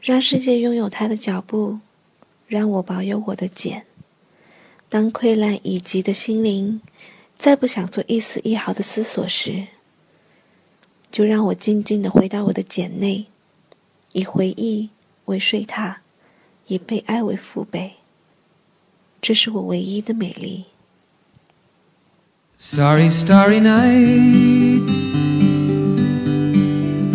让世界拥有它的脚步，让我保有我的茧。当溃烂已极的心灵再不想做一丝一毫的思索时，就让我静静的回到我的茧内，以回忆为睡榻，以被爱为父辈。这是我唯一的美丽。Starry, starry night.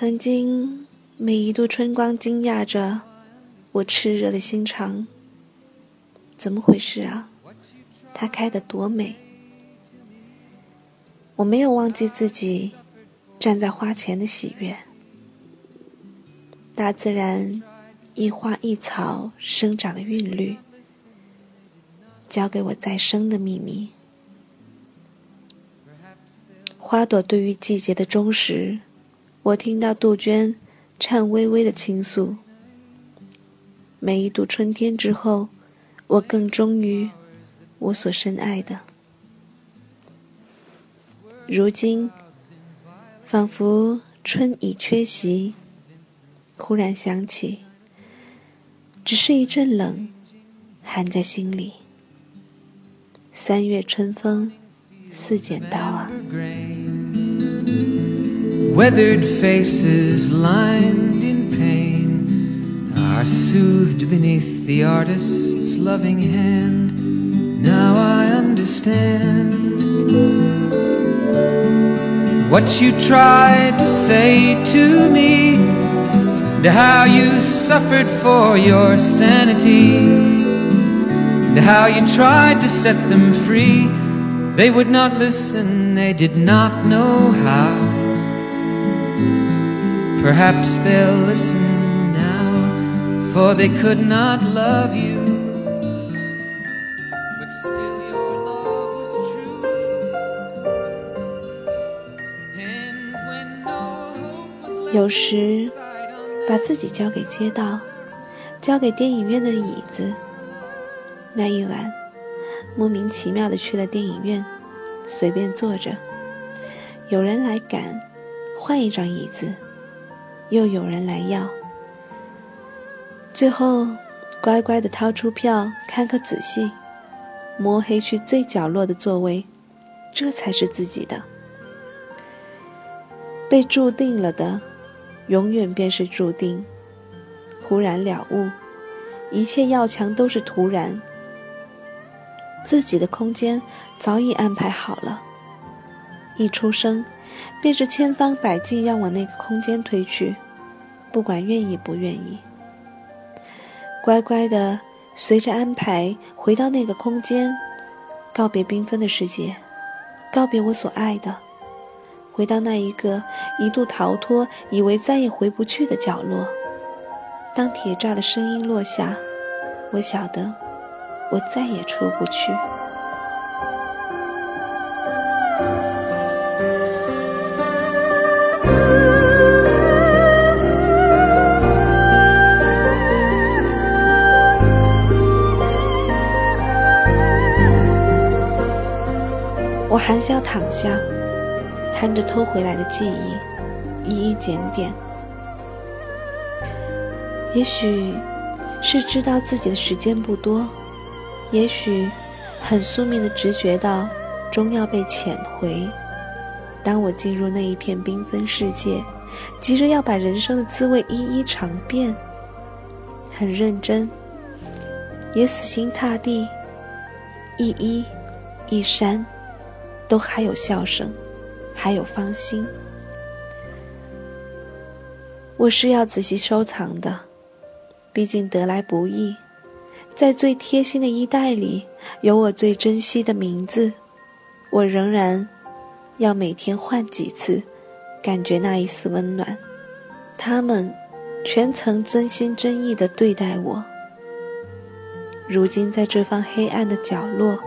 曾经，每一度春光惊讶着我炽热的心肠。怎么回事啊？它开得多美！我没有忘记自己站在花前的喜悦。大自然一花一草生长的韵律，教给我再生的秘密。花朵对于季节的忠实。我听到杜鹃颤巍巍的倾诉。每一度春天之后，我更忠于我所深爱的。如今，仿佛春已缺席，忽然想起，只是一阵冷，寒在心里。三月春风似剪刀啊。Weathered faces lined in pain are soothed beneath the artist's loving hand. Now I understand what you tried to say to me, and how you suffered for your sanity, and how you tried to set them free. They would not listen, they did not know how. Perhaps they'll listen now, for they could not love you. But still, your love was true. And when no hope was left 有时，把自己交给街道，交给电影院的椅子。那一晚，莫名其妙的去了电影院，随便坐着。有人来赶，换一张椅子。又有人来要，最后乖乖的掏出票，看个仔细，摸黑去最角落的座位，这才是自己的。被注定了的，永远便是注定。忽然了悟，一切要强都是突然。自己的空间早已安排好了，一出生。便是千方百计要往那个空间推去，不管愿意不愿意，乖乖的随着安排回到那个空间，告别缤纷的世界，告别我所爱的，回到那一个一度逃脱、以为再也回不去的角落。当铁栅的声音落下，我晓得，我再也出不去。我含笑躺下，看着偷回来的记忆，一一检点。也许是知道自己的时间不多，也许很宿命的直觉到终要被遣回。当我进入那一片缤纷世界，急着要把人生的滋味一一尝遍，很认真，也死心塌地，一衣一衫，都还有笑声，还有芳心。我是要仔细收藏的，毕竟得来不易。在最贴心的衣袋里，有我最珍惜的名字。我仍然要每天换几次，感觉那一丝温暖。他们全曾真心真意地对待我。如今在这方黑暗的角落，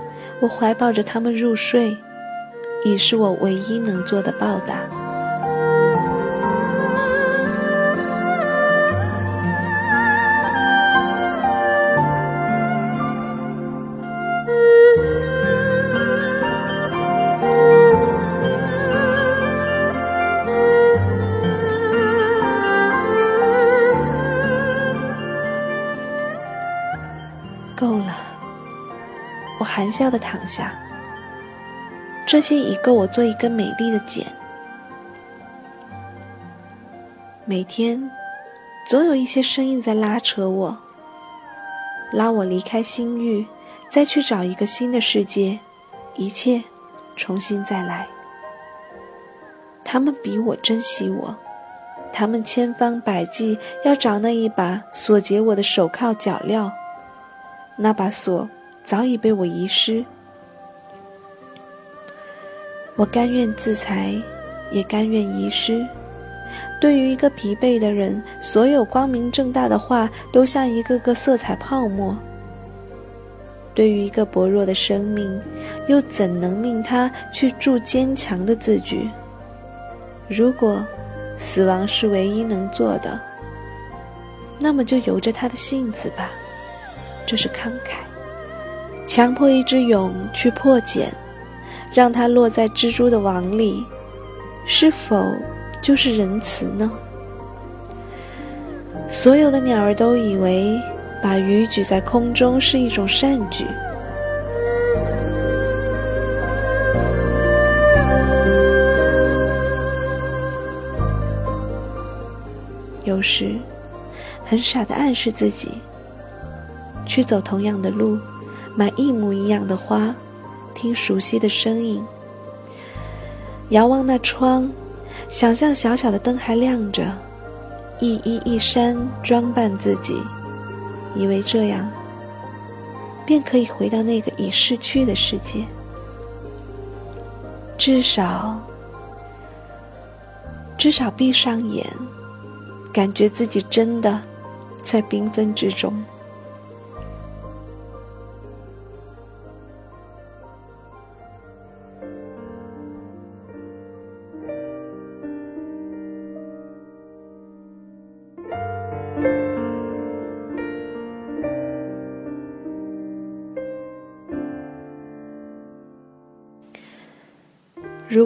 我怀抱着他们入睡，已是我唯一能做的报答。够了，我含笑的躺下，这些已够我做一个美丽的茧。每天，总有一些声音在拉扯我，拉我离开心域，再去找一个新的世界，一切重新再来。他们比我珍惜我，他们千方百计要找那一把锁结我的手铐脚镣，那把锁。早已被我遗失，我甘愿自裁，也甘愿遗失。对于一个疲惫的人，所有光明正大的话都像一个个色彩泡沫；对于一个薄弱的生命，又怎能命他去铸坚强的字句？如果死亡是唯一能做的，那么就由着他的性子吧，这是慷慨。强迫一只蛹去破茧，让它落在蜘蛛的网里，是否就是仁慈呢？所有的鸟儿都以为把鱼举在空中是一种善举。有时，很傻的暗示自己，去走同样的路。买一模一样的花，听熟悉的声音，遥望那窗，想象小小的灯还亮着，一衣一衫装扮自己，以为这样便可以回到那个已逝去的世界。至少，至少闭上眼，感觉自己真的在缤纷之中。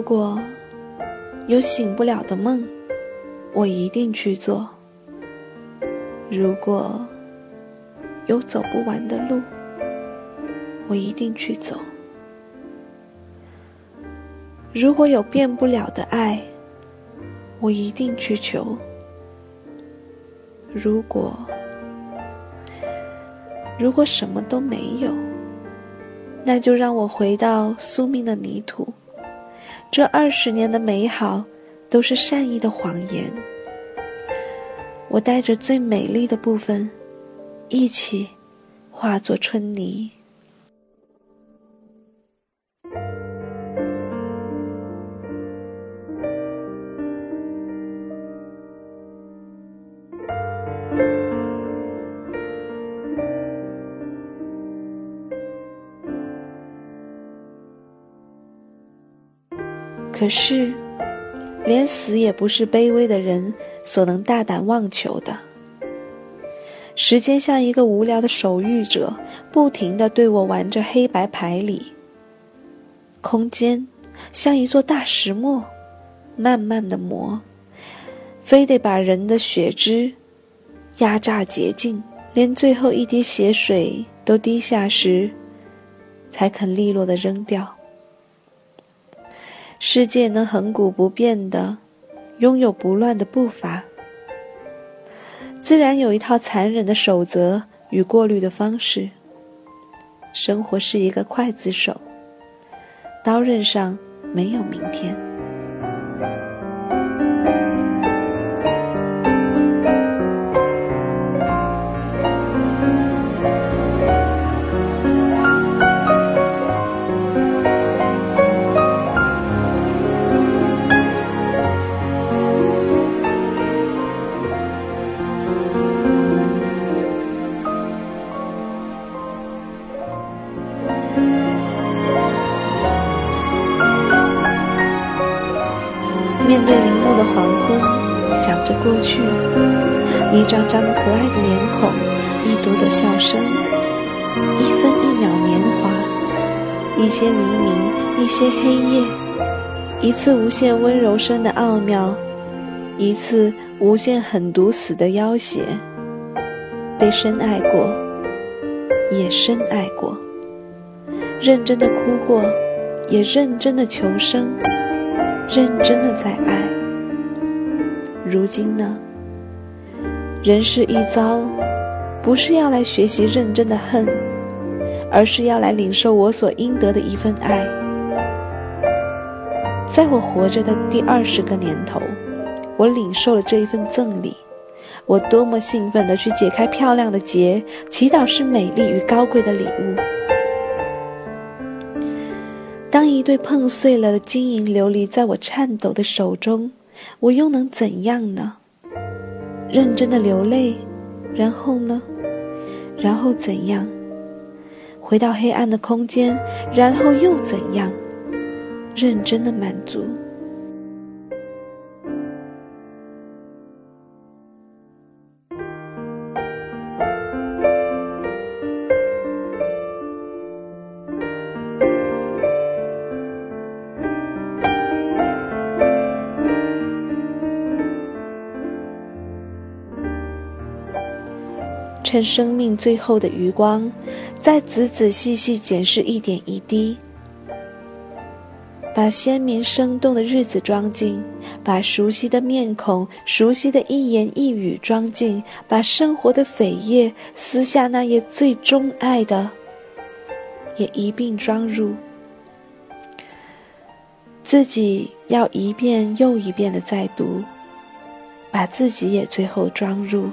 如果有醒不了的梦，我一定去做；如果有走不完的路，我一定去走；如果有变不了的爱，我一定去求；如果如果什么都没有，那就让我回到宿命的泥土。这二十年的美好，都是善意的谎言。我带着最美丽的部分，一起化作春泥。可是，连死也不是卑微的人所能大胆妄求的。时间像一个无聊的守御者，不停地对我玩着黑白牌理。空间像一座大石磨，慢慢的磨，非得把人的血汁压榨洁净，连最后一滴血水都滴下时，才肯利落的扔掉。世界能恒古不变的，拥有不乱的步伐。自然有一套残忍的守则与过滤的方式。生活是一个刽子手，刀刃上没有明天。面对林木的黄昏，想着过去，一张张可爱的脸孔，一朵朵笑声，一分一秒年华，一些黎明，一些黑夜，一次无限温柔声的奥妙，一次无限狠毒死的要挟。被深爱过，也深爱过，认真的哭过，也认真的求生。认真的在爱。如今呢？人世一遭，不是要来学习认真的恨，而是要来领受我所应得的一份爱。在我活着的第二十个年头，我领受了这一份赠礼，我多么兴奋地去解开漂亮的结，祈祷是美丽与高贵的礼物。当一对碰碎了的晶莹琉璃在我颤抖的手中，我又能怎样呢？认真的流泪，然后呢？然后怎样？回到黑暗的空间，然后又怎样？认真的满足。趁生命最后的余光，再仔仔细细检视一点一滴，把鲜明生动的日子装进，把熟悉的面孔、熟悉的一言一语装进，把生活的扉页撕下那页最钟爱的，也一并装入。自己要一遍又一遍的再读，把自己也最后装入。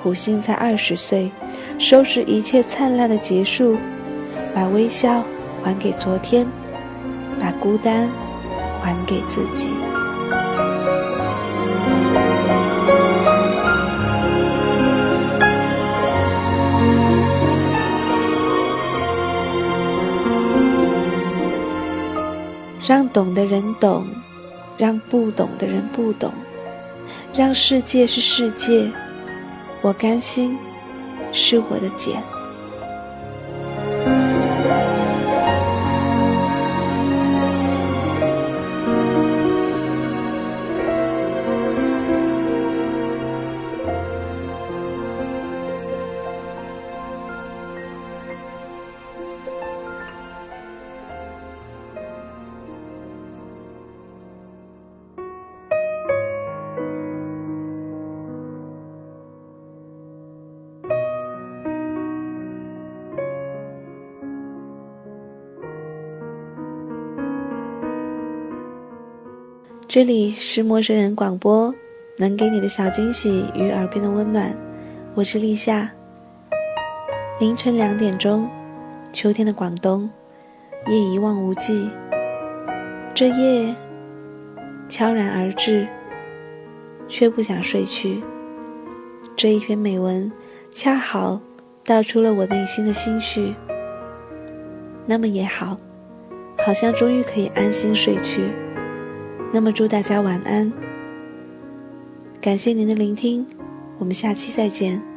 苦心才二十岁，收拾一切灿烂的结束，把微笑还给昨天，把孤单还给自己，让懂的人懂，让不懂的人不懂，让世界是世界。我甘心，是我的茧。这里是陌生人广播，能给你的小惊喜与耳边的温暖，我是立夏。凌晨两点钟，秋天的广东，夜一望无际。这夜悄然而至，却不想睡去。这一篇美文，恰好道出了我内心的心绪。那么也好，好像终于可以安心睡去。那么，祝大家晚安。感谢您的聆听，我们下期再见。